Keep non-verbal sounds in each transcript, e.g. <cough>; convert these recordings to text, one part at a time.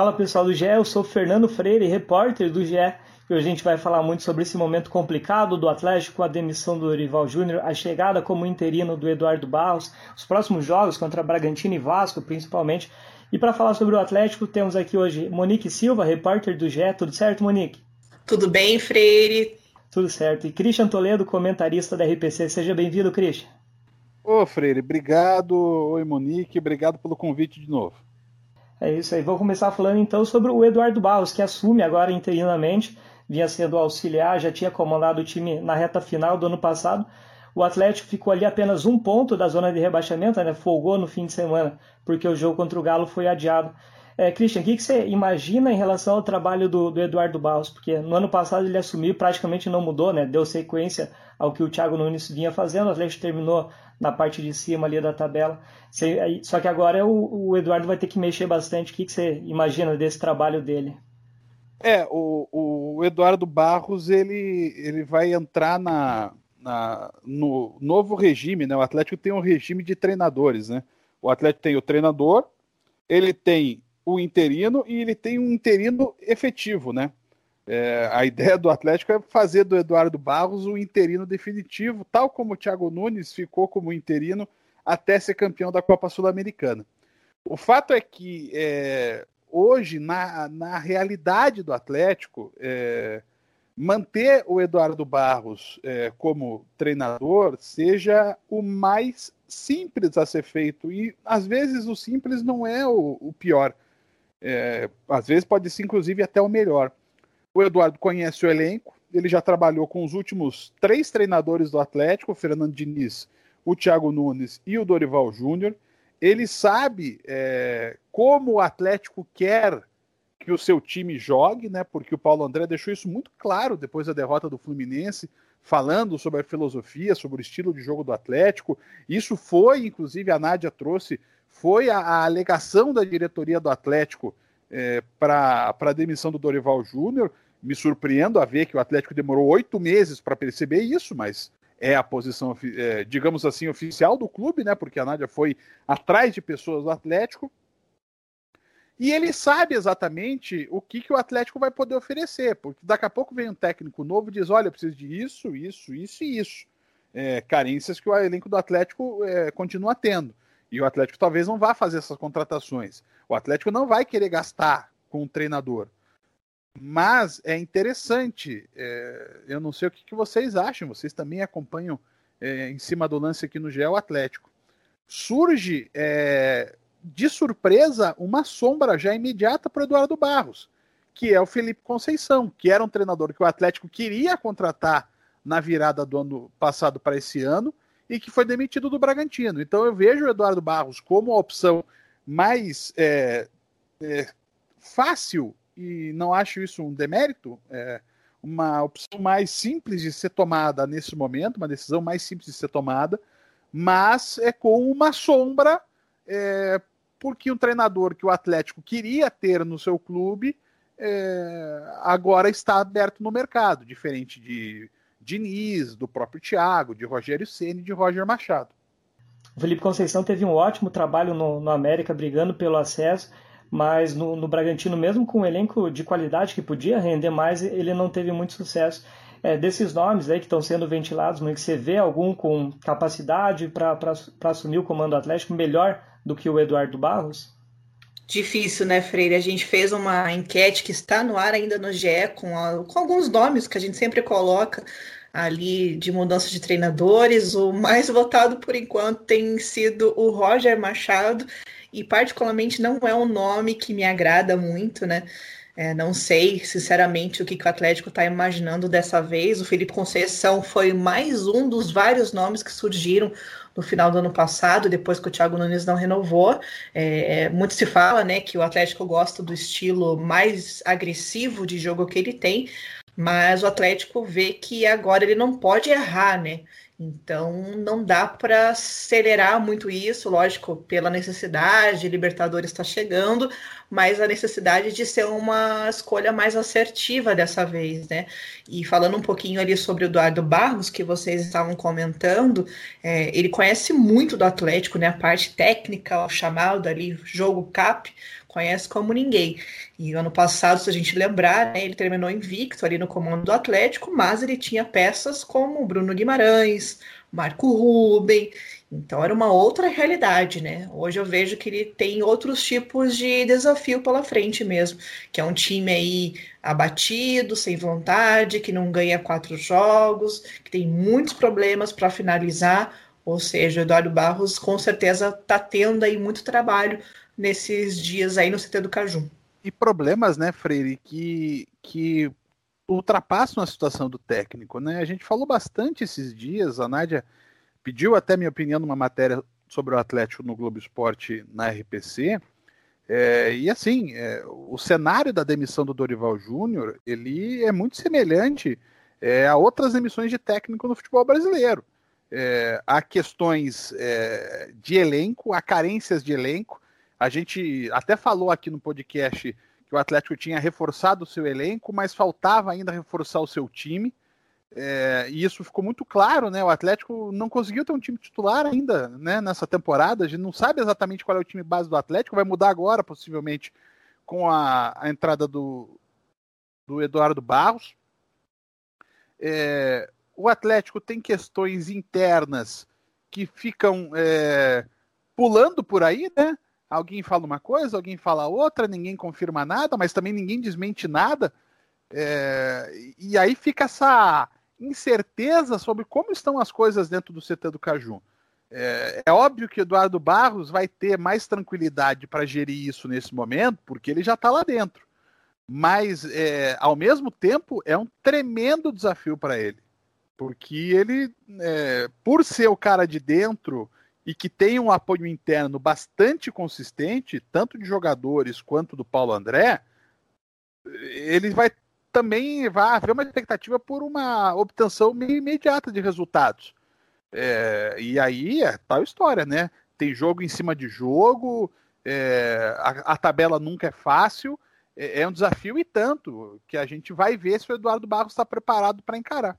Fala pessoal do GE, eu sou Fernando Freire, repórter do GE. E hoje a gente vai falar muito sobre esse momento complicado do Atlético, a demissão do Dorival Júnior, a chegada como interino do Eduardo Barros, os próximos jogos contra Bragantino e Vasco, principalmente. E para falar sobre o Atlético, temos aqui hoje Monique Silva, repórter do GE. Tudo certo, Monique? Tudo bem, Freire? Tudo certo. E Christian Toledo, comentarista da RPC. Seja bem-vindo, Christian. Ô, Freire, obrigado. Oi, Monique, obrigado pelo convite de novo. É isso aí. Vou começar falando então sobre o Eduardo Barros, que assume agora interinamente, vinha sendo auxiliar, já tinha comandado o time na reta final do ano passado. O Atlético ficou ali apenas um ponto da zona de rebaixamento, né? folgou no fim de semana, porque o jogo contra o Galo foi adiado. É, Christian, o que, você imagina em relação ao trabalho do, do, Eduardo Barros? Porque no ano passado ele assumiu praticamente não mudou, né? deu sequência ao que o Thiago Nunes vinha fazendo, o Atlético terminou na parte de cima ali da tabela. Só que agora o, o Eduardo vai ter que mexer bastante. O que, que você imagina desse trabalho dele? É, o, o Eduardo Barros ele, ele vai entrar na, na, no novo regime, né? O Atlético tem um regime de treinadores, né? O Atlético tem o treinador, ele tem o interino e ele tem um interino efetivo, né? É, a ideia do Atlético é fazer do Eduardo Barros o interino definitivo, tal como o Thiago Nunes ficou como interino até ser campeão da Copa Sul-Americana. O fato é que é, hoje, na, na realidade do Atlético, é, manter o Eduardo Barros é, como treinador seja o mais simples a ser feito. E às vezes o simples não é o, o pior. É, às vezes pode ser, inclusive, até o melhor. O Eduardo conhece o elenco, ele já trabalhou com os últimos três treinadores do Atlético, o Fernando Diniz, o Thiago Nunes e o Dorival Júnior. Ele sabe é, como o Atlético quer que o seu time jogue, né? Porque o Paulo André deixou isso muito claro depois da derrota do Fluminense, falando sobre a filosofia, sobre o estilo de jogo do Atlético. Isso foi, inclusive, a Nádia trouxe, foi a, a alegação da diretoria do Atlético é, para a demissão do Dorival Júnior. Me surpreendo a ver que o Atlético demorou oito meses para perceber isso, mas é a posição, é, digamos assim, oficial do clube, né? Porque a Nádia foi atrás de pessoas do Atlético. E ele sabe exatamente o que, que o Atlético vai poder oferecer, porque daqui a pouco vem um técnico novo e diz: olha, eu preciso de isso, isso, isso e isso. É, carências que o elenco do Atlético é, continua tendo. E o Atlético talvez não vá fazer essas contratações. O Atlético não vai querer gastar com o treinador. Mas é interessante. É, eu não sei o que, que, vocês acham. Vocês também acompanham é, em cima do lance aqui no GEL Atlético. Surge é, de surpresa, uma sombra já imediata para o Eduardo Barros, que é o Felipe Conceição, que era um treinador que o Atlético queria contratar na virada do ano passado para esse ano e que foi demitido do Bragantino. Então eu vejo o Eduardo Barros como a opção mais é, é, fácil, e não acho isso um demérito, é, uma opção mais simples de ser tomada nesse momento, uma decisão mais simples de ser tomada, mas é com uma sombra é, porque um treinador que o Atlético queria ter no seu clube é, agora está aberto no mercado, diferente de Diniz, do próprio Thiago, de Rogério Ceni, de Roger Machado. O Felipe Conceição teve um ótimo trabalho no, no América, brigando pelo acesso, mas no, no, Bragantino, mesmo com um elenco de qualidade que podia render mais, ele não teve muito sucesso. É, desses nomes aí que estão sendo ventilados, mas que você vê algum com capacidade para assumir o comando atlético melhor do que o Eduardo Barros? Difícil, né, Freire? A gente fez uma enquete que está no ar ainda no GE com, a, com alguns nomes que a gente sempre coloca ali de mudança de treinadores. O mais votado por enquanto tem sido o Roger Machado, e particularmente não é um nome que me agrada muito, né? É, não sei, sinceramente, o que, que o Atlético está imaginando dessa vez. O Felipe Conceição foi mais um dos vários nomes que surgiram no final do ano passado, depois que o Thiago Nunes não renovou. É, muito se fala né, que o Atlético gosta do estilo mais agressivo de jogo que ele tem, mas o Atlético vê que agora ele não pode errar, né? Então não dá para acelerar muito isso, lógico, pela necessidade, Libertadores está chegando, mas a necessidade de ser uma escolha mais assertiva dessa vez, né? E falando um pouquinho ali sobre o Eduardo Barros, que vocês estavam comentando, é, ele conhece muito do Atlético, né? A parte técnica, o chamado ali, jogo cap, conhece como ninguém. E ano passado, se a gente lembrar, né, ele terminou invicto ali no comando do Atlético, mas ele tinha peças como Bruno Guimarães, Marco Ruben. Então era uma outra realidade, né? Hoje eu vejo que ele tem outros tipos de desafio pela frente mesmo, que é um time aí abatido, sem vontade, que não ganha quatro jogos, que tem muitos problemas para finalizar. Ou seja, o Eduardo Barros com certeza está tendo aí muito trabalho nesses dias aí no CT do Caju. E problemas, né, Freire, que, que ultrapassam a situação do técnico, né? A gente falou bastante esses dias, a Nádia pediu até minha opinião numa matéria sobre o Atlético no Globo Esporte na RPC. É, e assim, é, o cenário da demissão do Dorival Júnior ele é muito semelhante é, a outras demissões de técnico no futebol brasileiro. É, há questões é, de elenco, há carências de elenco. A gente até falou aqui no podcast que o Atlético tinha reforçado o seu elenco, mas faltava ainda reforçar o seu time. É, e isso ficou muito claro, né? O Atlético não conseguiu ter um time titular ainda né, nessa temporada. A gente não sabe exatamente qual é o time base do Atlético. Vai mudar agora, possivelmente, com a, a entrada do, do Eduardo Barros. É, o Atlético tem questões internas que ficam é, pulando por aí, né? Alguém fala uma coisa, alguém fala outra, ninguém confirma nada, mas também ninguém desmente nada. É, e aí fica essa incerteza sobre como estão as coisas dentro do CT do Caju. É, é óbvio que Eduardo Barros vai ter mais tranquilidade para gerir isso nesse momento, porque ele já está lá dentro. Mas, é, ao mesmo tempo, é um tremendo desafio para ele. Porque ele, é, por ser o cara de dentro, e que tem um apoio interno bastante consistente, tanto de jogadores quanto do Paulo André, ele vai também vai haver uma expectativa por uma obtenção imediata de resultados. É, e aí é tal história, né? Tem jogo em cima de jogo, é, a, a, tabela nunca é fácil, é, é um desafio e tanto que a gente vai ver se o Eduardo Barros está preparado para encarar.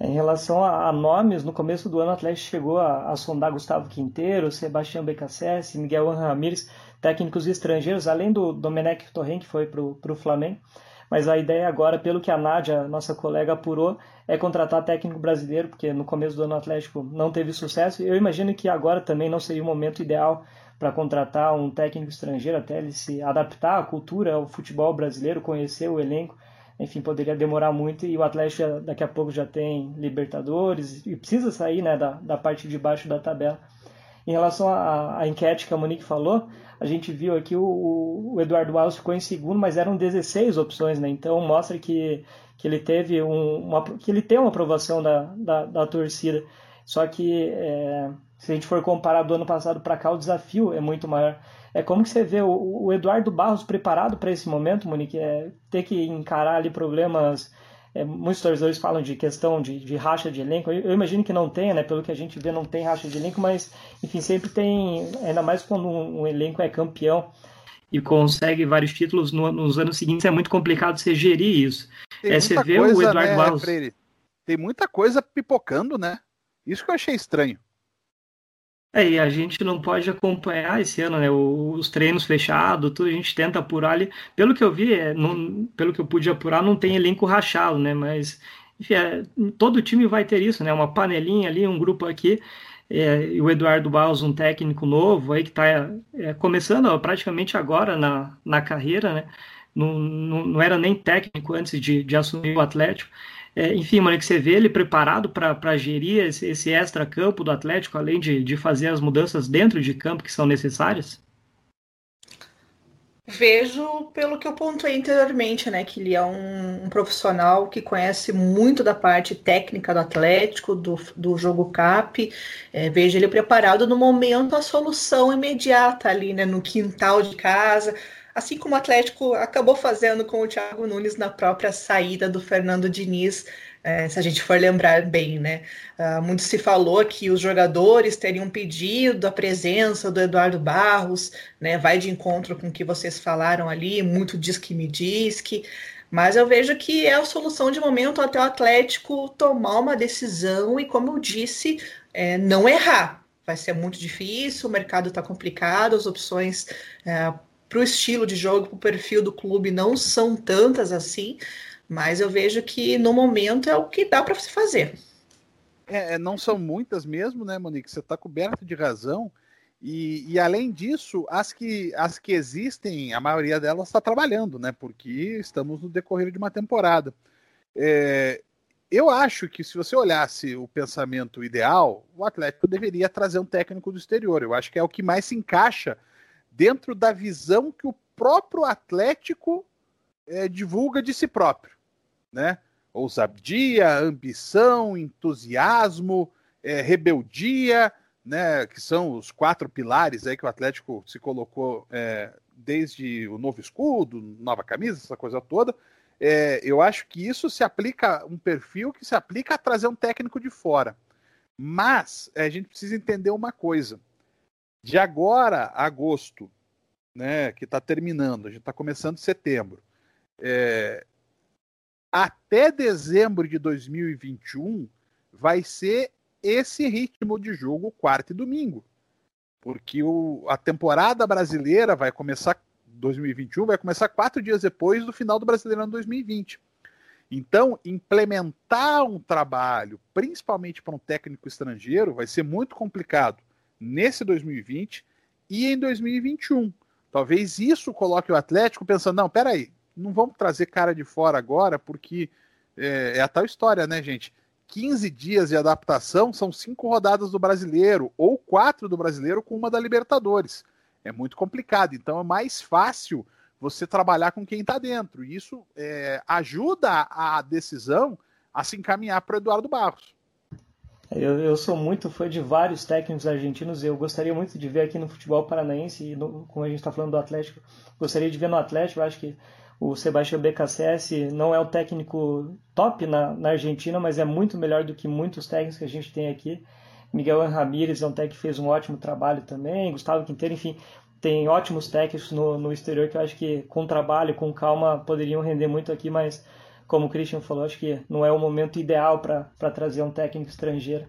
Em relação a, a, nomes, no começo do ano o Atlético chegou a, a sondar Gustavo Quinteiro, Sebastião Becassese, Miguel Ramírez, técnicos estrangeiros, além do Domenech Torren, que foi para o Flamengo. Mas a ideia agora, pelo que a Nádia, nossa colega, apurou, é contratar técnico brasileiro, porque no começo do ano o Atlético não teve sucesso. Eu imagino que agora também não seria o momento ideal para contratar um técnico estrangeiro, até ele se adaptar à cultura, ao futebol brasileiro, conhecer o elenco enfim, poderia demorar muito e o Atlético daqui a pouco já tem Libertadores e precisa sair né, da, da parte de baixo da tabela. Em relação à, à enquete que a Monique falou, a gente viu aqui o, o Eduardo Alves ficou em segundo, mas eram 16 opções, né? Então mostra que, que ele teve um, uma, que ele tem uma aprovação da, da, da torcida. Só que é, se a gente for comparar do ano passado para cá, o desafio é muito maior. É como que você vê o, o Eduardo Barros preparado para esse momento, Monique? É, ter que encarar ali problemas. É, muitos torcedores falam de questão de, de racha de elenco. Eu, eu, imagino que não tenha, né? Pelo que a gente vê, não tem racha de elenco, mas enfim, sempre tem, ainda mais quando um, um elenco é campeão e consegue vários títulos no, nos anos seguintes, é muito complicado você gerir isso. é, você vê coisa, o Eduardo né, Barros. Tem muita coisa pipocando, né? Isso que eu achei estranho. É, e a gente não pode acompanhar esse ano, né? Os treinos fechados, tudo a gente tenta apurar ali. Pelo que eu vi, é, não, pelo que eu pude apurar, não tem elenco rachado, né? Mas, enfim, é, todo time vai ter isso, né? Uma panelinha ali, um grupo aqui. É, e o Eduardo Barros, um técnico novo aí que está é, começando praticamente agora na, na carreira, né? Não, não, não era nem técnico antes de, de assumir o Atlético. É, enfim, mano, que você vê ele preparado para gerir esse, esse extra-campo do Atlético, além de, de fazer as mudanças dentro de campo que são necessárias? Vejo pelo que eu pontuei anteriormente, né? Que ele é um, um, profissional que conhece muito da parte técnica do Atlético, do, do jogo CAP. É, vejo ele preparado no momento a solução imediata ali, né? No quintal de casa. Assim como o Atlético acabou fazendo com o Thiago Nunes na própria saída do Fernando Diniz é, se a gente for lembrar bem, né? Uh, muito se falou que os jogadores teriam pedido a presença do Eduardo Barros, né? Vai de encontro com o que vocês falaram ali, muito diz que me diz que. Mas eu vejo que é a solução de momento até o Atlético tomar uma decisão e, como eu disse, é, não errar. Vai ser muito difícil, o mercado está complicado, as opções é, para o estilo de jogo, para o perfil do clube não são tantas assim. Mas eu vejo que no momento é o que dá para se fazer. É, é, não são muitas mesmo, né, Monique? Você está coberto de razão. E, e, além disso, as que, as que existem, a maioria delas está trabalhando, né? Porque estamos no decorrer de uma temporada. É, eu acho que se você olhasse o pensamento ideal, o Atlético deveria trazer um técnico do exterior. Eu acho que é o que mais se encaixa dentro da visão que o próprio Atlético é, divulga de si próprio né? Ousadia, ambição, entusiasmo, é, rebeldia, né? Que são os quatro pilares aí que o Atlético se colocou é, desde o novo escudo, nova camisa, essa coisa toda. É, eu acho que isso se aplica um perfil que se aplica a trazer um técnico de fora. Mas é, a gente precisa entender uma coisa. De agora a agosto, né, que está terminando, a gente está começando setembro, é, até dezembro de 2021 vai ser esse ritmo de jogo quarta e domingo. Porque o, a temporada brasileira vai começar 2021, vai começar quatro dias depois do final do Brasileirão 2020. Então, implementar um trabalho, principalmente para um técnico estrangeiro, vai ser muito complicado nesse 2020 e em 2021. Talvez isso coloque o Atlético pensando: não, peraí, não vamos trazer cara de fora agora, porque é, é, a tal história, né, gente? 15 dias de adaptação são cinco rodadas do brasileiro, ou quatro do brasileiro com uma da Libertadores. É muito complicado. Então é mais fácil você trabalhar com quem está dentro. E isso é, ajuda a decisão a se encaminhar para o Eduardo Barros. Eu, eu, sou muito fã de vários técnicos argentinos. Eu gostaria muito de ver aqui no futebol paranaense, e no, como a gente está falando do Atlético, gostaria de ver no Atlético. Eu acho que o Sebastião BKSS não é o técnico top na, na, Argentina, mas é muito melhor do que muitos técnicos que a gente tem aqui. Miguel Ramírez é um técnico que fez um ótimo trabalho também, Gustavo Quinteiro, enfim, tem ótimos técnicos no, no exterior que eu acho que com trabalho, com calma, poderiam render muito aqui, mas como o Christian falou, acho que não é o momento ideal para trazer um técnico estrangeiro.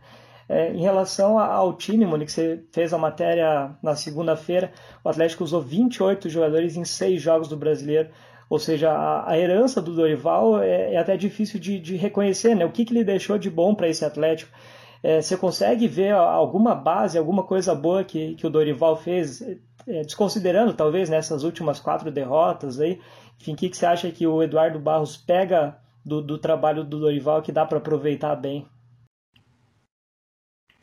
É, em relação ao time, Monique, você fez a matéria na segunda-feira, o Atlético usou 28 jogadores em seis jogos do Brasileiro. Ou seja, a, herança do Dorival é, é até difícil de, de, reconhecer, né? O que, que ele deixou de bom para esse Atlético? É, você consegue ver alguma base, alguma coisa boa que, que o Dorival fez, é, desconsiderando talvez nessas últimas quatro derrotas aí? Enfim, o que, que você acha que o Eduardo Barros pega do, do trabalho do Dorival que dá para aproveitar bem?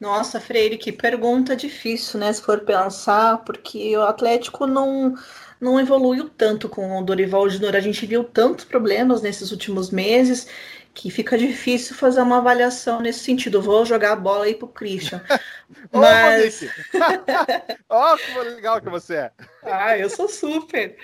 Nossa, Freire, que pergunta difícil, né? Se for pensar, porque o Atlético não não evoluiu tanto com o Dorival Júnior. A gente viu tantos problemas nesses últimos meses que fica difícil fazer uma avaliação nesse sentido. vou jogar a bola aí pro Christian. <laughs> Mas. <laughs> Ó, oh, que legal que você é. Ah, eu sou super.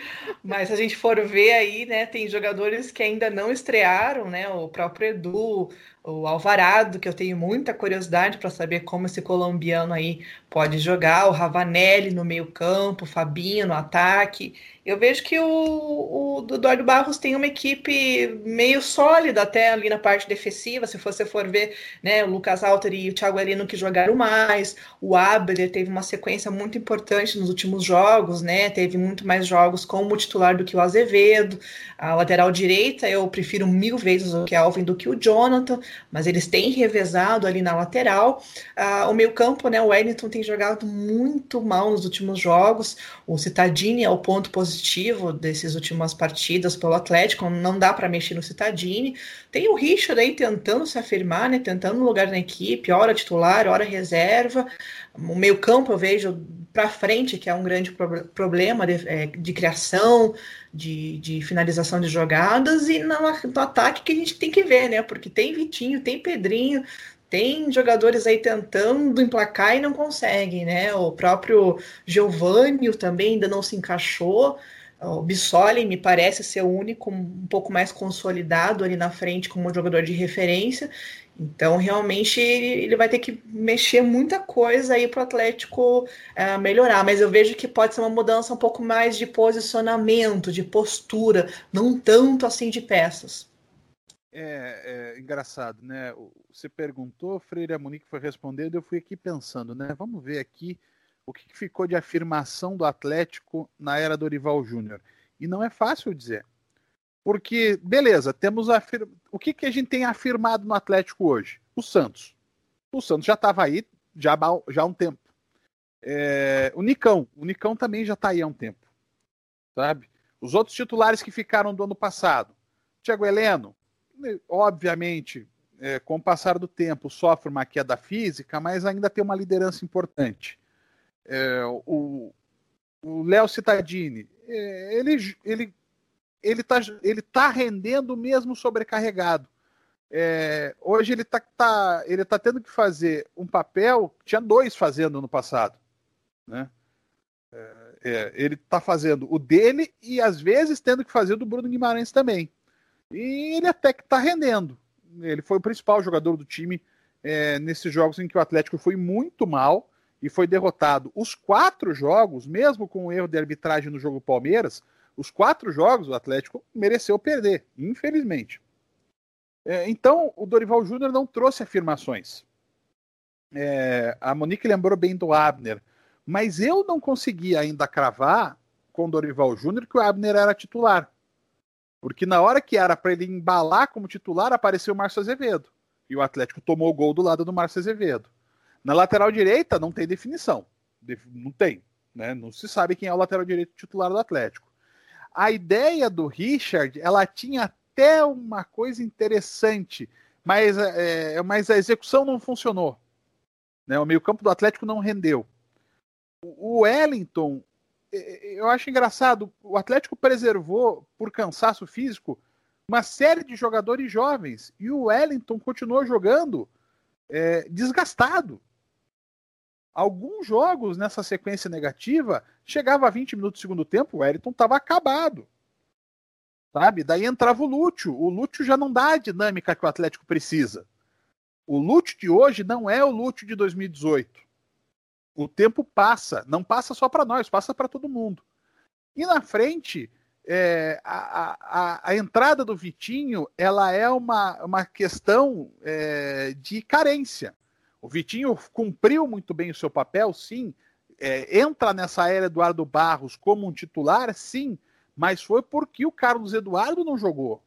Mas se a gente for ver aí, né, tem jogadores que ainda não estrearam, né? O próprio Edu, o Alvarado, que eu tenho muita curiosidade para saber como esse colombiano aí pode jogar, o Ravanelli no meio-campo, o Fabinho no ataque. Eu vejo que o, o Eduardo Barros tem uma equipe meio sólida até ali na parte defensiva. Se você for ver, né, o Lucas Alter e o Thiago Arino que jogaram mais, o Abler teve uma sequência muito importante nos últimos jogos, né? Teve muito mais jogos como titular do que o Azevedo. A lateral direita eu prefiro mil vezes o que Alvin do que o Jonathan. mas eles têm revezado ali na lateral. Ah, o meio-campo, né? O Wellington tem jogado muito mal nos últimos jogos. O Citadini é o ponto positivo dessas últimas partidas pelo Atlético. Não dá para mexer no Citadini. Tem o Richard aí tentando se afirmar, né? Tentando um lugar na equipe, hora titular, hora reserva. O meio-campo eu vejo para frente, que é um grande pro problema de, é, de criação, de, de, finalização de jogadas, e no, no, ataque que a gente tem que ver, né? Porque tem Vitinho, tem Pedrinho, tem jogadores aí tentando emplacar e não conseguem, né? O próprio Giovanni também ainda não se encaixou. O Bissoli me parece ser o único um pouco mais consolidado ali na frente como jogador de referência. Então, realmente, ele vai ter que mexer muita coisa aí para o Atlético uh, melhorar. Mas eu vejo que pode ser uma mudança um pouco mais de posicionamento, de postura, não tanto assim de peças. É, é engraçado, né? Você perguntou, Freire a Monique foi respondendo, eu fui aqui pensando, né? Vamos ver aqui o que ficou de afirmação do Atlético na era Dorival Júnior. E não é fácil dizer. Porque, beleza, temos o que, que a gente tem afirmado no Atlético hoje? O Santos. O Santos já estava aí já, já há um tempo. É... o Nicão. O Nicão também já está aí há um tempo. Sabe? Os outros titulares que ficaram do ano passado. Tiago Heleno, obviamente, é, com o passar do tempo, sofre uma queda física, mas ainda tem uma liderança importante. É, o Léo Cittadini, é, ele, ele ele está ele tá rendendo mesmo sobrecarregado. É, hoje ele está tá, ele tá tendo que fazer um papel tinha dois fazendo no passado. Né? É, é, ele está fazendo o dele e às vezes tendo que fazer o do Bruno Guimarães também. E ele até que está rendendo. Ele foi o principal jogador do time é, nesses jogos em que o Atlético foi muito mal e foi derrotado. Os quatro jogos, mesmo com o erro de arbitragem no jogo Palmeiras, os quatro jogos o Atlético mereceu perder, infelizmente. É, então, o Dorival Júnior não trouxe afirmações. É, a Monique lembrou bem do Abner, mas eu não consegui ainda cravar com o Dorival Júnior que o Abner era titular. Porque na hora que era para ele embalar como titular, apareceu o Márcio Azevedo. E o Atlético tomou o gol do lado do Márcio Azevedo. Na lateral direita, não tem definição. Não tem. Né? Não se sabe quem é o lateral direito titular do Atlético a ideia do Richard, ela tinha até uma coisa interessante, mas, é, mas a execução não funcionou. Né? O meio-campo do Atlético não rendeu. O Wellington, eu acho engraçado, o Atlético preservou, por cansaço físico, uma série de jogadores jovens e o Wellington continuou jogando é, desgastado alguns jogos nessa sequência negativa, chegava a 20 minutos do segundo tempo, o Wellington estava acabado. Sabe? Daí entrava o Lúcio. O Lúcio já não dá a dinâmica que o Atlético precisa. O Lúcio de hoje não é o Lúcio de 2018. O tempo passa, não passa só para nós, passa para todo mundo. E na frente, é, a, a, a, entrada do Vitinho ela é uma, uma questão é, de carência. O Vitinho cumpriu muito bem o seu papel, sim. É, entra nessa era Eduardo Barros como um titular, sim, mas foi porque o Carlos Eduardo não jogou.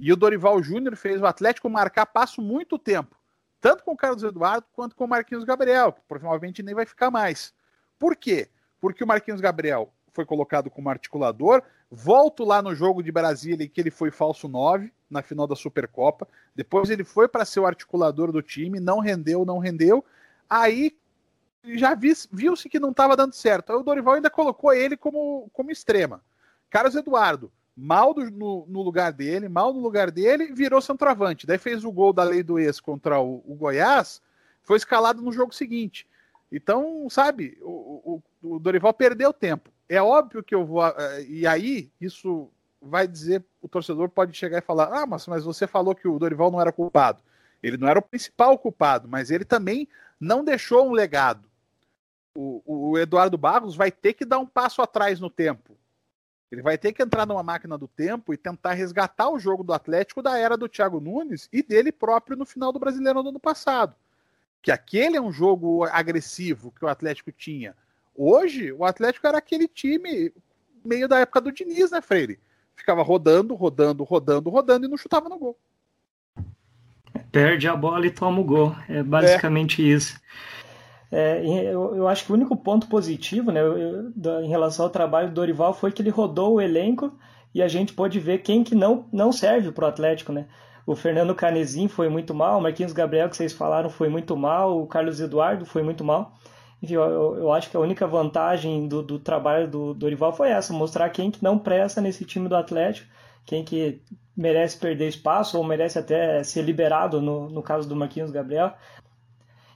E o Dorival Júnior fez o Atlético marcar passo muito tempo, tanto com o Carlos Eduardo quanto com o Marquinhos Gabriel, que provavelmente nem vai ficar mais. Por quê? Porque o Marquinhos Gabriel foi colocado como articulador. Volto lá no jogo de Brasília, que ele foi falso 9 na final da Supercopa. Depois ele foi para ser o articulador do time, não rendeu, não rendeu. Aí já viu-se que não estava dando certo. Aí o Dorival ainda colocou ele como, como extrema. Carlos Eduardo, mal do, no, no, lugar dele, mal no lugar dele, virou centroavante. Daí fez o gol da lei do ex contra o, o Goiás, foi escalado no jogo seguinte. Então, sabe, o, o, o Dorival perdeu tempo. É óbvio que eu vou. Eh, e aí, isso vai dizer, o torcedor pode chegar e falar: ah, mas, mas você falou que o Dorival não era culpado. Ele não era o principal culpado, mas ele também não deixou um legado. O, o, Eduardo Barros vai ter que dar um passo atrás no tempo. Ele vai ter que entrar numa máquina do tempo e tentar resgatar o jogo do Atlético da era do Thiago Nunes e dele próprio no final do Brasileiro do ano passado. Que aquele é um jogo agressivo que o Atlético tinha Hoje, o Atlético era aquele time meio da época do Diniz, né, Freire? Ficava rodando, rodando, rodando, rodando e não chutava no gol. Perde a bola e toma o gol. É basicamente é. isso. É, eu, eu, acho que o único ponto positivo né, eu, em relação ao trabalho do Dorival foi que ele rodou o elenco e a gente pôde ver quem que não, não serve para o Atlético. Né? O Fernando Canezin foi muito mal, o Marquinhos Gabriel, que vocês falaram, foi muito mal, o Carlos Eduardo foi muito mal. Enfim, eu, eu acho que a única vantagem do, do trabalho do Dorival foi essa, mostrar quem que não presta nesse time do Atlético, quem que merece perder espaço ou merece até ser liberado, no, no caso do Marquinhos Gabriel.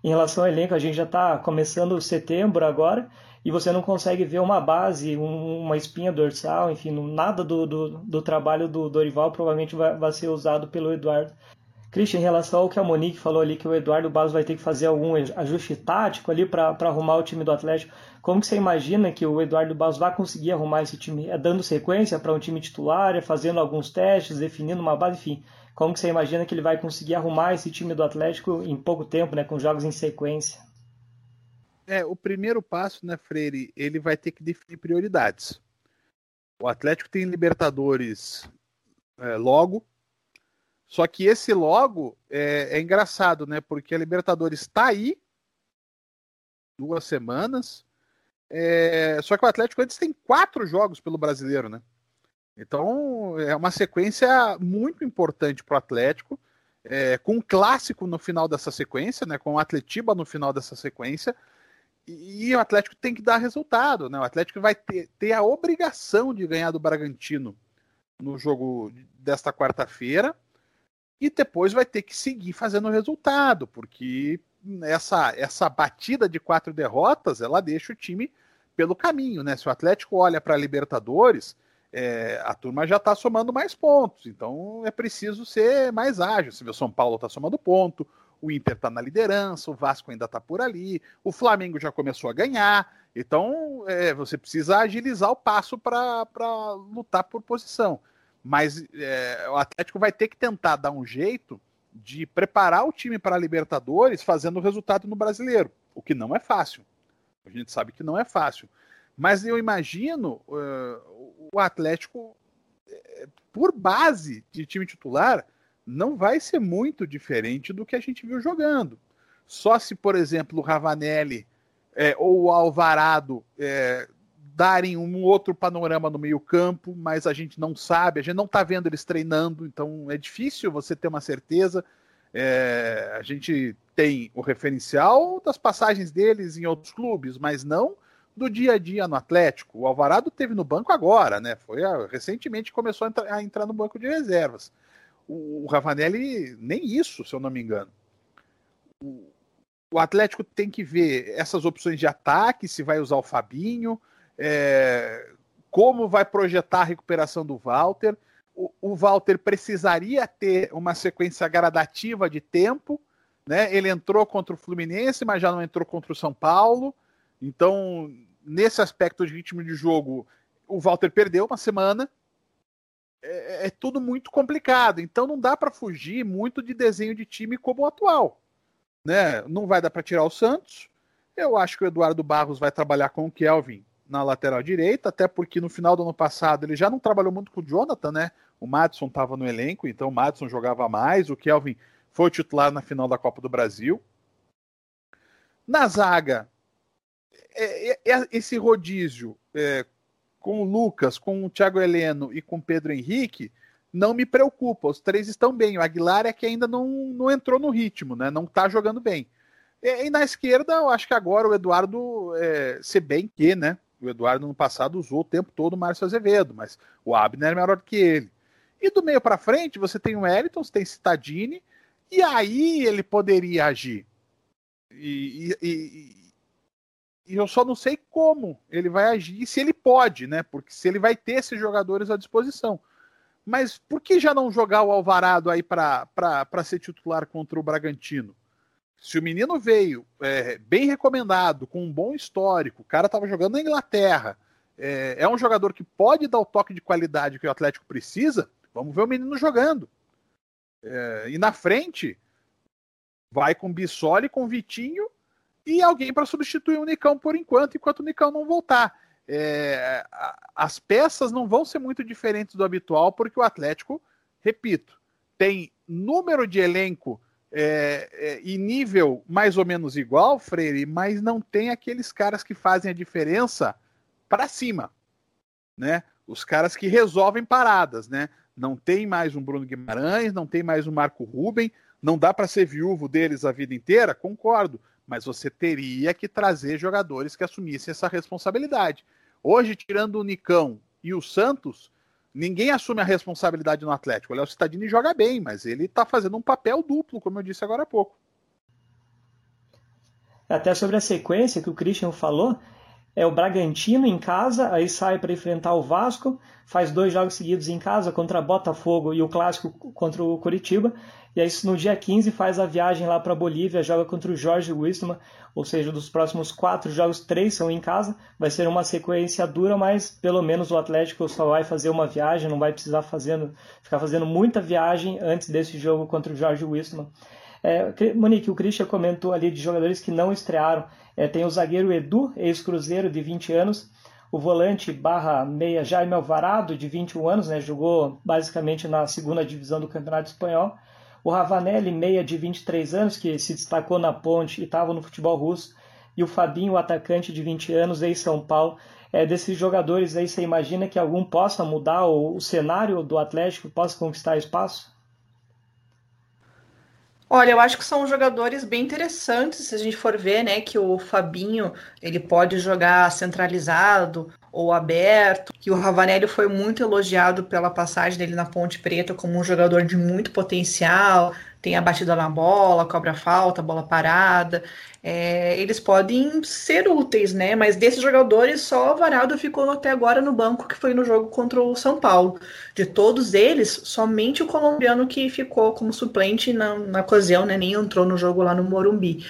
Em relação ao elenco, a gente já está começando setembro agora e você não consegue ver uma base, um, uma espinha dorsal, enfim, nada do, do, do trabalho do Dorival provavelmente vai, vai, ser usado pelo Eduardo. Christian, em relação ao que a Monique falou ali, que o Eduardo Barros vai ter que fazer algum ajuste tático ali para arrumar o time do Atlético, como que você imagina que o Eduardo Barros vai conseguir arrumar esse time? É dando sequência para um time titular, é fazendo alguns testes, definindo uma base, enfim. Como que você imagina que ele vai conseguir arrumar esse time do Atlético em pouco tempo, né, com jogos em sequência? É, o primeiro passo, né, Freire, ele vai ter que definir prioridades. O Atlético tem Libertadores é, logo, só que esse logo é, é engraçado, né? Porque a Libertadores está aí, duas semanas, é, só que o Atlético antes tem quatro jogos pelo brasileiro, né? Então é uma sequência muito importante para o Atlético, é, com um clássico no final dessa sequência, né? Com o Atletiba no final dessa sequência e o Atlético tem que dar resultado, né? O Atlético vai ter, ter a obrigação de ganhar do Bragantino no jogo desta quarta-feira e depois vai ter que seguir fazendo resultado, porque essa, essa batida de quatro derrotas ela deixa o time pelo caminho, né? Se o Atlético olha para a Libertadores, é, a turma já está somando mais pontos, então é preciso ser mais ágil. Se o São Paulo está somando ponto, o Inter está na liderança, o Vasco ainda está por ali, o Flamengo já começou a ganhar, então é, você precisa agilizar o passo para lutar por posição. Mas é, o Atlético vai ter que tentar dar um jeito de preparar o time para a Libertadores fazendo o resultado no brasileiro, o que não é fácil. A gente sabe que não é fácil. Mas eu imagino uh, o Atlético, é, por base de time titular, não vai ser muito diferente do que a gente viu jogando. Só se, por exemplo, o Ravanelli é, ou o Alvarado é, darem um outro panorama no meio-campo, mas a gente não sabe, a gente não está vendo eles treinando, então é difícil você ter uma certeza. É, a gente tem o referencial das passagens deles em outros clubes, mas não do dia a dia no Atlético. O Alvarado teve no banco agora, né? Foi a, recentemente começou a entrar, a entrar no banco de reservas. O, Ravanelli, nem isso, se eu não me engano. O, o Atlético tem que ver essas opções de ataque, se vai usar o Fabinho, é, como vai projetar a recuperação do Walter. O, o, Walter precisaria ter uma sequência gradativa de tempo. Né? Ele entrou contra o Fluminense, mas já não entrou contra o São Paulo. Então, nesse aspecto de ritmo de jogo, o Walter perdeu uma semana é, é tudo muito complicado. Então não dá para fugir muito de desenho de time como o atual. Né? Não vai dar para tirar o Santos. Eu acho que o Eduardo Barros vai trabalhar com o Kelvin na lateral direita, até porque no final do ano passado ele já não trabalhou muito com o Jonathan, né? O Madison estava no elenco, então o Madison jogava mais, o Kelvin foi titular na final da Copa do Brasil. Na zaga, é, é, é esse rodízio é, com o Lucas, com o Thiago Heleno e com o Pedro Henrique, não me preocupa. Os três estão bem. O Aguilar é que ainda não, não entrou no ritmo, né? Não está jogando bem. E, e, na esquerda, eu acho que agora o Eduardo, é, se bem que, né? O Eduardo no passado usou o tempo todo o Márcio Azevedo, mas o Abner é melhor que ele. E do meio para frente, você tem o Eliton, você tem Citadini, e aí ele poderia agir. E, e, e eu só não sei como ele vai agir, se ele pode, né? Porque se ele vai ter esses jogadores à disposição. Mas por que já não jogar o Alvarado aí para ser titular contra o Bragantino? Se o menino veio é, bem recomendado, com um bom histórico, o cara estava jogando na Inglaterra, é, é, um jogador que pode dar o toque de qualidade que o Atlético precisa, vamos ver o menino jogando. É, e na frente, vai com Bissoli, com Vitinho e alguém para substituir o Nicão por enquanto, enquanto o Nicão não voltar. É, as peças não vão ser muito diferentes do habitual, porque o Atlético, repito, tem número de elenco é, é, em nível mais ou menos igual, Freire, mas não tem aqueles caras que fazem a diferença para cima, né? Os caras que resolvem paradas, né? Não tem mais um Bruno Guimarães, não tem mais um Marco Ruben, não dá para ser viúvo deles a vida inteira, concordo, mas você teria que trazer jogadores que assumissem essa responsabilidade. Hoje, tirando o Nicão e o Santos, ninguém assume a responsabilidade no Atlético. O Léo Cittadini joga bem, mas ele está fazendo um papel duplo, como eu disse agora há pouco. Até sobre a sequência que o Christian falou, é o Bragantino em casa, aí sai para enfrentar o Vasco, faz dois jogos seguidos em casa contra Botafogo e o clássico contra o Curitiba, e aí no dia 15 faz a viagem lá para Bolívia, joga contra o Jorge Wistman, ou seja, dos próximos quatro jogos, três são em casa, vai ser uma sequência dura, mas pelo menos o Atlético só vai fazer uma viagem, não vai precisar fazendo, ficar fazendo muita viagem antes desse jogo contra o Jorge Wistman. É, Monique, o Christian comentou ali de jogadores que não estrearam. É, tem o zagueiro Edu, ex-cruzeiro, de 20 anos. O volante barra meia Jaime Alvarado, de 21 anos, né, jogou basicamente na segunda divisão do Campeonato Espanhol. O Ravanelli, meia de 23 anos, que se destacou na ponte e estava no futebol russo. E o Fabinho, atacante de 20 anos, ex-São Paulo. É, desses jogadores aí, você imagina que algum possa mudar o, o cenário do Atlético, possa conquistar espaço? Olha, eu acho que são jogadores bem interessantes, se a gente for ver, né, que o Fabinho, ele pode jogar centralizado ou aberto, que o Ravanelli foi muito elogiado pela passagem dele na Ponte Preta como um jogador de muito potencial, tem a batida na bola, cobra falta, bola parada. É, eles podem ser úteis, né? Mas desses jogadores, só o Varado ficou até agora no banco, que foi no jogo contra o São Paulo. De todos eles, somente o colombiano que ficou como suplente na, na ocasião, né? Nem entrou no jogo lá no Morumbi.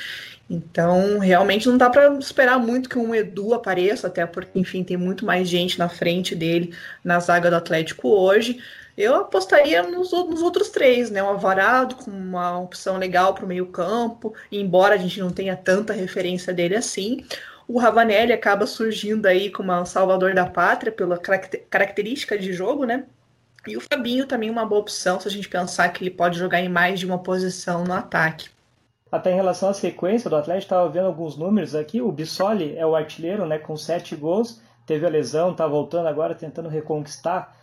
Então, realmente não dá para esperar muito que um Edu apareça, até porque, enfim, tem muito mais gente na frente dele na zaga do Atlético hoje. Eu apostaria nos, nos, outros três, né? O Alvarado com uma opção legal para o meio-campo, embora a gente não tenha tanta referência dele assim. O Ravanelli acaba surgindo aí como um salvador da pátria pela característica de jogo, né? E o Fabinho também uma boa opção se a gente pensar que ele pode jogar em mais de uma posição no ataque. Até em relação à sequência do Atlético, estava vendo alguns números aqui. O Bissoli é o artilheiro, né? Com sete gols. Teve a lesão, está voltando agora, tentando reconquistar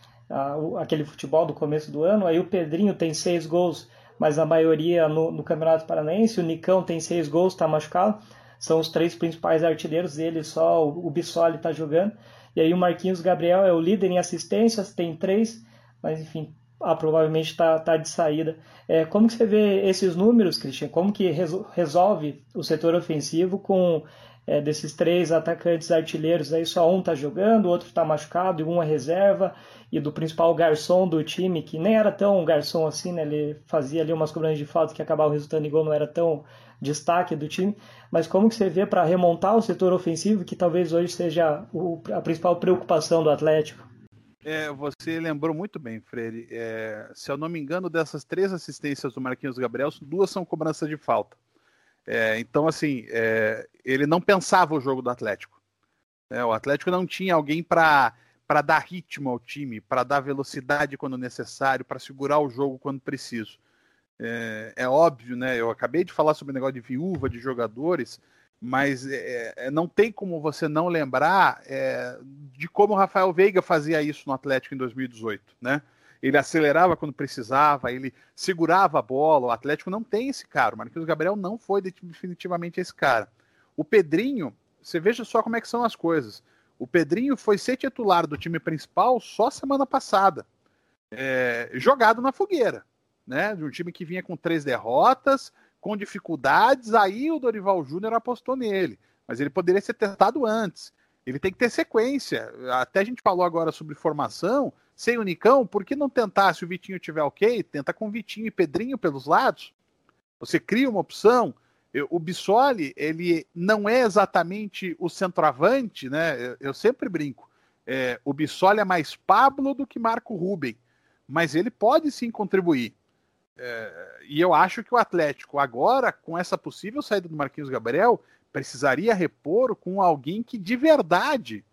aquele futebol do começo do ano. Aí o Pedrinho tem seis gols, mas a maioria no, no Campeonato Paranaense. O Nicão tem seis gols, está machucado. São os três principais artilheiros dele, só o, o Bissoli está jogando. E aí o Marquinhos Gabriel é o líder em assistências, tem três, mas enfim, ah, provavelmente está tá de saída. É, como que você vê esses números, Cristian? Como que resolve o setor ofensivo com é, desses três atacantes artilheiros aí só um está jogando, o outro está machucado e um é reserva, e do principal garçom do time, que nem era tão garçom assim, né? Ele fazia ali umas cobranças de falta que acabavam resultando em gol, não era tão destaque do time. Mas como que você vê para remontar o setor ofensivo, que talvez hoje seja o, a principal preocupação do Atlético? É, você lembrou muito bem, Freire. É, se eu não me engano, dessas três assistências do Marquinhos Gabriel, duas são cobranças de falta. É, então, assim, é, ele não pensava o jogo do Atlético. É, o Atlético não tinha alguém para dar ritmo ao time, para dar velocidade quando necessário, para segurar o jogo quando preciso. É, é, óbvio, né? Eu acabei de falar sobre o negócio de viúva, de jogadores, mas é, é, não tem como você não lembrar é, de como o Rafael Veiga fazia isso no Atlético em 2018, né? ele acelerava quando precisava, ele segurava a bola. O Atlético não tem esse cara. O Marquinhos Gabriel não foi definitivamente esse cara. O Pedrinho, você veja só como é que são as coisas. O Pedrinho foi ser titular do time principal só semana passada, é, jogado na fogueira, né? De um time que vinha com três derrotas, com dificuldades. Aí o Dorival Júnior apostou nele, mas ele poderia ser testado antes. Ele tem que ter sequência. Até a gente falou agora sobre formação sem o Nicão, por que não tentar, se o Vitinho tiver ok, tenta com Vitinho e Pedrinho pelos lados? Você cria uma opção. O Bissoli, ele não é exatamente o centroavante, né? Eu, sempre brinco. É, o Bissoli é mais Pablo do que Marco Ruben, mas ele pode sim contribuir. É, e eu acho que o Atlético, agora, com essa possível saída do Marquinhos Gabriel, precisaria repor com alguém que de verdade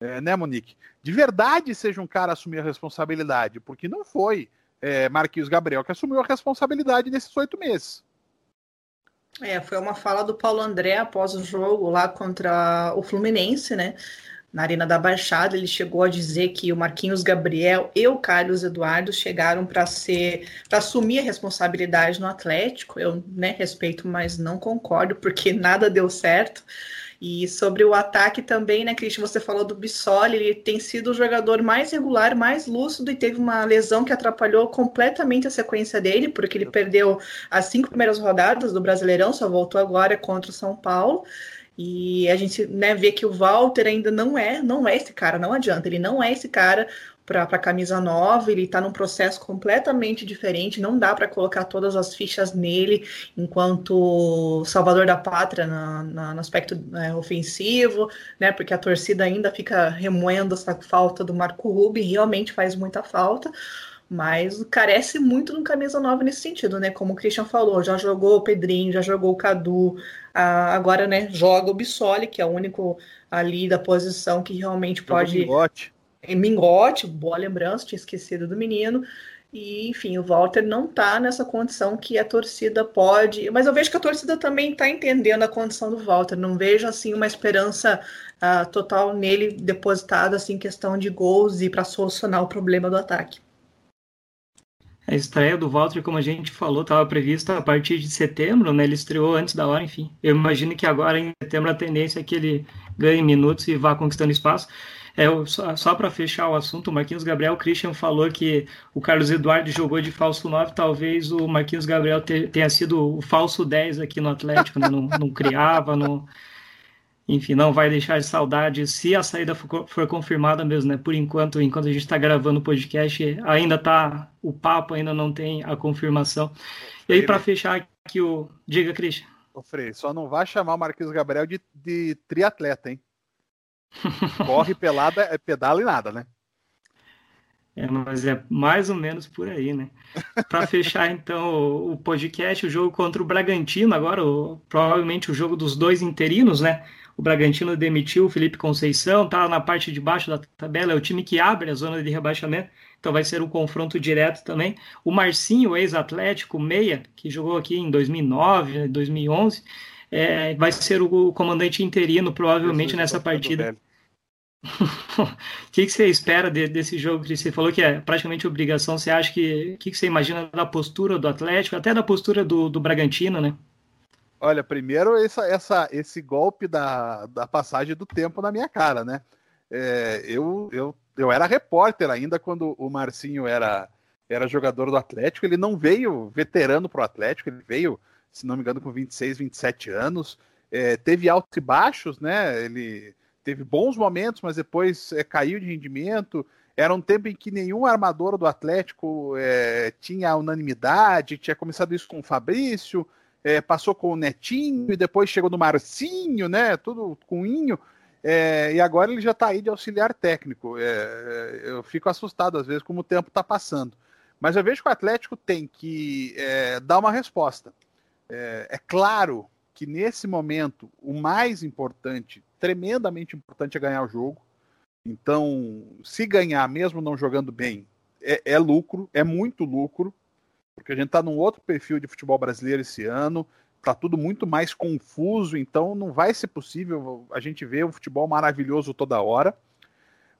é, né, Monique? De verdade seja um cara assumir a responsabilidade, porque não foi é, Marquinhos Gabriel que assumiu a responsabilidade nesses oito meses. É, foi uma fala do Paulo André após o jogo lá contra o Fluminense, né? Na Arena da Baixada, ele chegou a dizer que o Marquinhos Gabriel e o Carlos Eduardo chegaram para ser para assumir a responsabilidade no Atlético. Eu né, respeito, mas não concordo, porque <laughs> nada deu certo. E sobre o ataque também, né, Cristian, você falou do Bissoli, ele tem sido o jogador mais regular, mais lúcido e teve uma lesão que atrapalhou completamente a sequência dele, porque ele perdeu as cinco primeiras rodadas do Brasileirão, só voltou agora contra o São Paulo. E a gente né, vê que o Walter ainda não é, não é esse cara, não adianta, ele não é esse cara para camisa nova, ele está num processo completamente diferente, não dá para colocar todas as fichas nele enquanto salvador da pátria na, na, no aspecto né, ofensivo, né? Porque a torcida ainda fica remoendo essa falta do Marco Rubi, realmente faz muita falta. Mas carece muito no camisa nova nesse sentido, né? Como o Christian falou, já jogou o Pedrinho, já jogou o Cadu, agora, né, joga o Bissoli, que é o único ali da posição que realmente pode em Mingote, boa lembrança, tinha esquecido do menino. E, enfim, o Walter não está nessa condição que a torcida pode. Mas eu vejo que a torcida também está entendendo a condição do Walter. Não vejo assim uma esperança uh, total nele depositada assim, em questão de gols e para solucionar o problema do ataque. A estreia do Walter, como a gente falou, estava prevista a partir de setembro, né? Ele estreou antes da hora, enfim. Eu imagino que agora, em setembro, a tendência é que ele ganhe minutos e vá conquistando espaço. É, só, só para fechar o assunto, o Marquinhos Gabriel, o Christian falou que o Carlos Eduardo jogou de falso 9, talvez o Marquinhos Gabriel te, tenha sido o falso 10 aqui no Atlético, né? não, não, criava, não, enfim, não vai deixar de saudade se a saída for, for confirmada mesmo, né? Por enquanto, enquanto a gente está gravando o podcast, ainda tá o papo, ainda não tem a confirmação. E aí, para fechar aqui o. Diga, Christian. Ô, Frei, só não vai chamar o Marquinhos Gabriel de, de triatleta, hein? Corre, <laughs> pelada, é pedala e nada, né? É, mas é mais ou menos por aí, né? Para fechar, então, o podcast, o jogo contra o Bragantino, agora, o, provavelmente o jogo dos dois interinos, né? O Bragantino demitiu o Felipe Conceição, tá na parte de baixo da tabela, é o time que abre a zona de rebaixamento, então vai ser um confronto direto também. O Marcinho, ex-atlético, meia, que jogou aqui em 2009, 2011, é, vai ser o comandante interino, provavelmente, nessa partida. O <laughs> que, que, você espera de, desse jogo que você falou que é praticamente obrigação? Você acha que. O que, que, você imagina da postura do Atlético, até da postura do, do Bragantino, né? Olha, primeiro essa, essa, esse golpe da, da passagem do tempo na minha cara, né? É, eu, eu, eu era repórter ainda quando o Marcinho era, era jogador do Atlético. Ele não veio veterano para o Atlético, ele veio, se não me engano, com 26, 27 anos. É, teve altos e baixos, né? Ele teve bons momentos, mas depois é, caiu de rendimento. Era um tempo em que nenhum armador do Atlético é, tinha unanimidade, tinha começado isso com o Fabrício, é, passou com o Netinho e depois chegou no Marcinho, né? Tudo com Inho. É, e agora ele já está aí de auxiliar técnico. É, é, eu fico assustado às vezes como o tempo está passando. Mas eu vejo que o Atlético tem que é, dar uma resposta. é claro que nesse momento o mais importante tremendamente importante é ganhar o jogo. Então, se ganhar, mesmo não jogando bem, é, é lucro, é muito lucro, porque a gente está num outro perfil de futebol brasileiro esse ano, está tudo muito mais confuso, então não vai ser possível a gente ver um futebol maravilhoso toda hora.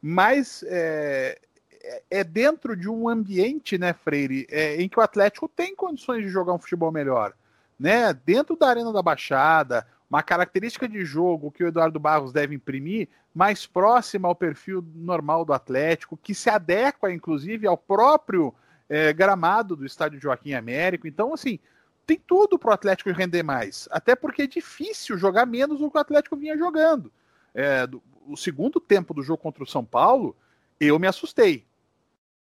Mas é, é, é dentro de um ambiente, né, Freire, é, em que o Atlético tem condições de jogar um futebol melhor. Né? Dentro da Arena da Baixada, uma característica de jogo que o Eduardo Barros deve imprimir mais próxima ao perfil normal do Atlético, que se adequa, inclusive, ao próprio é, gramado do estádio Joaquim Américo. Então, assim, tem tudo para o Atlético render mais. Até porque é difícil jogar menos do que o Atlético vinha jogando. É, do, o segundo tempo do jogo contra o São Paulo, eu me assustei.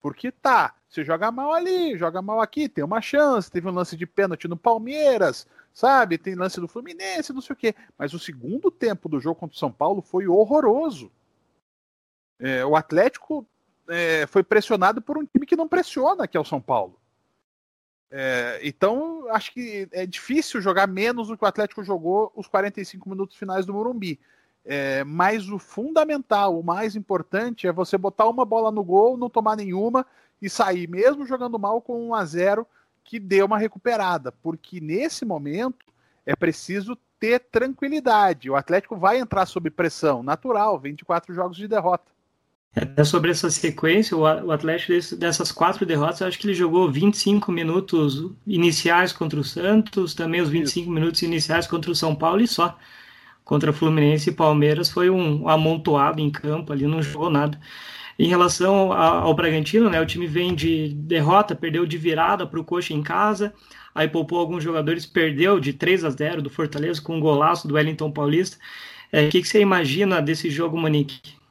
Porque tá, você joga mal ali, joga mal aqui, tem uma chance, teve um lance de pênalti no Palmeiras, sabe? Tem lance do Fluminense, não sei o quê. Mas o segundo tempo do jogo contra o São Paulo foi horroroso. É, o Atlético é, foi pressionado por um time que não pressiona, que é o São Paulo. É, então, acho que é difícil jogar menos do que o Atlético jogou os 45 minutos finais do Morumbi. É, mas o fundamental, o mais importante, é você botar uma bola no gol, não tomar nenhuma e sair, mesmo jogando mal com 1 a 0 que dê uma recuperada, porque nesse momento é preciso ter tranquilidade. O Atlético vai entrar sob pressão, natural, 24 jogos de derrota. É sobre essa sequência, o Atlético dessas quatro derrotas, eu acho que ele jogou 25 minutos iniciais contra o Santos, também os 25 Isso. minutos iniciais contra o São Paulo e só. Contra Fluminense e Palmeiras foi um amontoado em campo ali, não jogou nada. Em relação ao Bragantino, né, o time vem de derrota, perdeu de virada para o Coxa em casa, aí poupou alguns jogadores, perdeu de 3 a 0 do Fortaleza com um golaço do Wellington Paulista. É, o que, que você imagina desse jogo, Monique?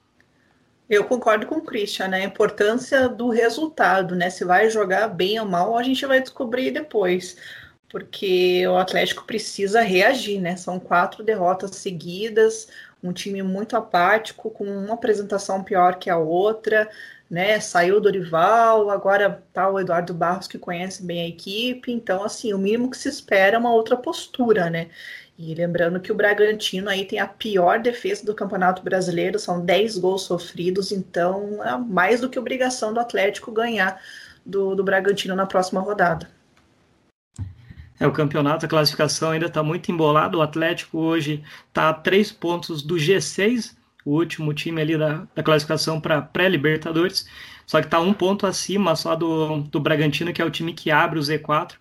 Eu concordo com o Christian, né? A importância do resultado, né? Se vai jogar bem ou mal, a gente vai descobrir depois. Porque o Atlético precisa reagir, né? São quatro derrotas seguidas, um time muito apático, com uma apresentação pior que a outra, né? Saiu o Dorival, agora tá o Eduardo Barros que conhece bem a equipe, então assim, o mínimo que se espera é uma outra postura, né? E lembrando que o Bragantino aí tem a pior defesa do Campeonato Brasileiro, são 10 gols sofridos, então é mais do que obrigação do Atlético ganhar do, do Bragantino na próxima rodada. É, o campeonato, a classificação ainda está muito embolado. O Atlético hoje está a três pontos do G6, o último time ali da, da classificação para pré-Libertadores, só que está um ponto acima só do, do Bragantino, que é o time que abre o Z4.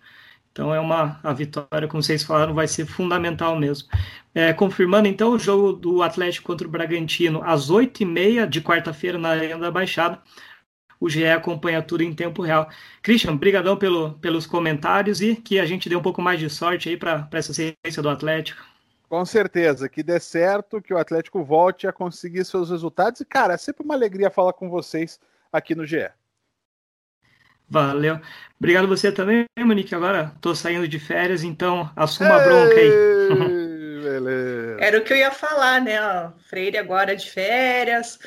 Então é uma a vitória, como vocês falaram, vai ser fundamental mesmo. É, confirmando então o jogo do Atlético contra o Bragantino às 8h30 de quarta-feira na Arena da Baixada. O GE acompanha tudo em tempo real. Christian, brigadão pelo, pelos comentários e que a gente dê um pouco mais de sorte aí para essa sequência do Atlético. Com certeza, que dê certo, que o Atlético volte a conseguir seus resultados. E, cara, é sempre uma alegria falar com vocês aqui no GE. Valeu. Obrigado você também, Monique. Agora tô saindo de férias, então assuma a bronca aí. Beleza. Era o que eu ia falar, né? Ó, Freire agora de férias,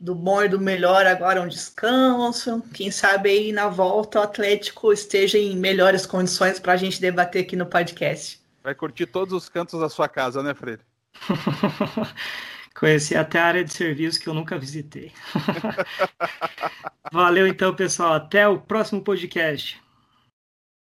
do bom e do melhor agora um descanso. Quem sabe aí na volta o Atlético esteja em melhores condições para a gente debater aqui no podcast. Vai curtir todos os cantos da sua casa, né, Freire? <laughs> Conheci até a área de serviço que eu nunca visitei. <laughs> Valeu então, pessoal. Até o próximo podcast.